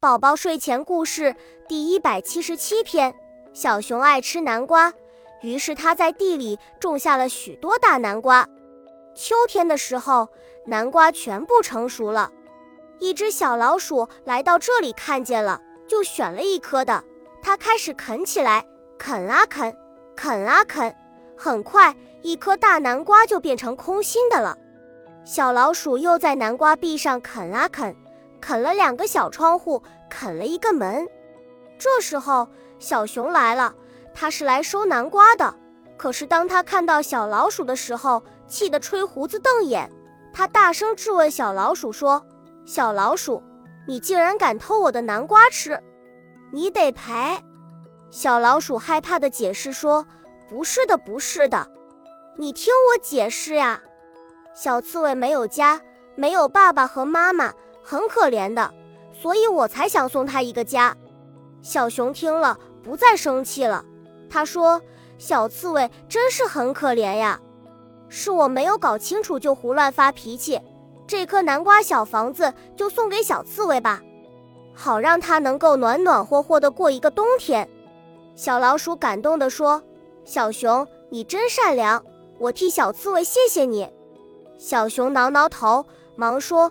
宝宝睡前故事第一百七十七篇：小熊爱吃南瓜，于是他在地里种下了许多大南瓜。秋天的时候，南瓜全部成熟了。一只小老鼠来到这里，看见了，就选了一颗的。它开始啃起来，啃啊啃，啃啊啃。很快，一颗大南瓜就变成空心的了。小老鼠又在南瓜壁上啃啊啃。啃了两个小窗户，啃了一个门。这时候，小熊来了，它是来收南瓜的。可是当他看到小老鼠的时候，气得吹胡子瞪眼。他大声质问小老鼠说：“小老鼠，你竟然敢偷我的南瓜吃，你得赔！”小老鼠害怕的解释说：“不是的，不是的，你听我解释呀。小刺猬没有家，没有爸爸和妈妈。”很可怜的，所以我才想送他一个家。小熊听了，不再生气了。他说：“小刺猬真是很可怜呀，是我没有搞清楚就胡乱发脾气。这颗南瓜小房子就送给小刺猬吧，好让它能够暖暖和和的过一个冬天。”小老鼠感动地说：“小熊，你真善良，我替小刺猬谢谢你。”小熊挠挠头，忙说。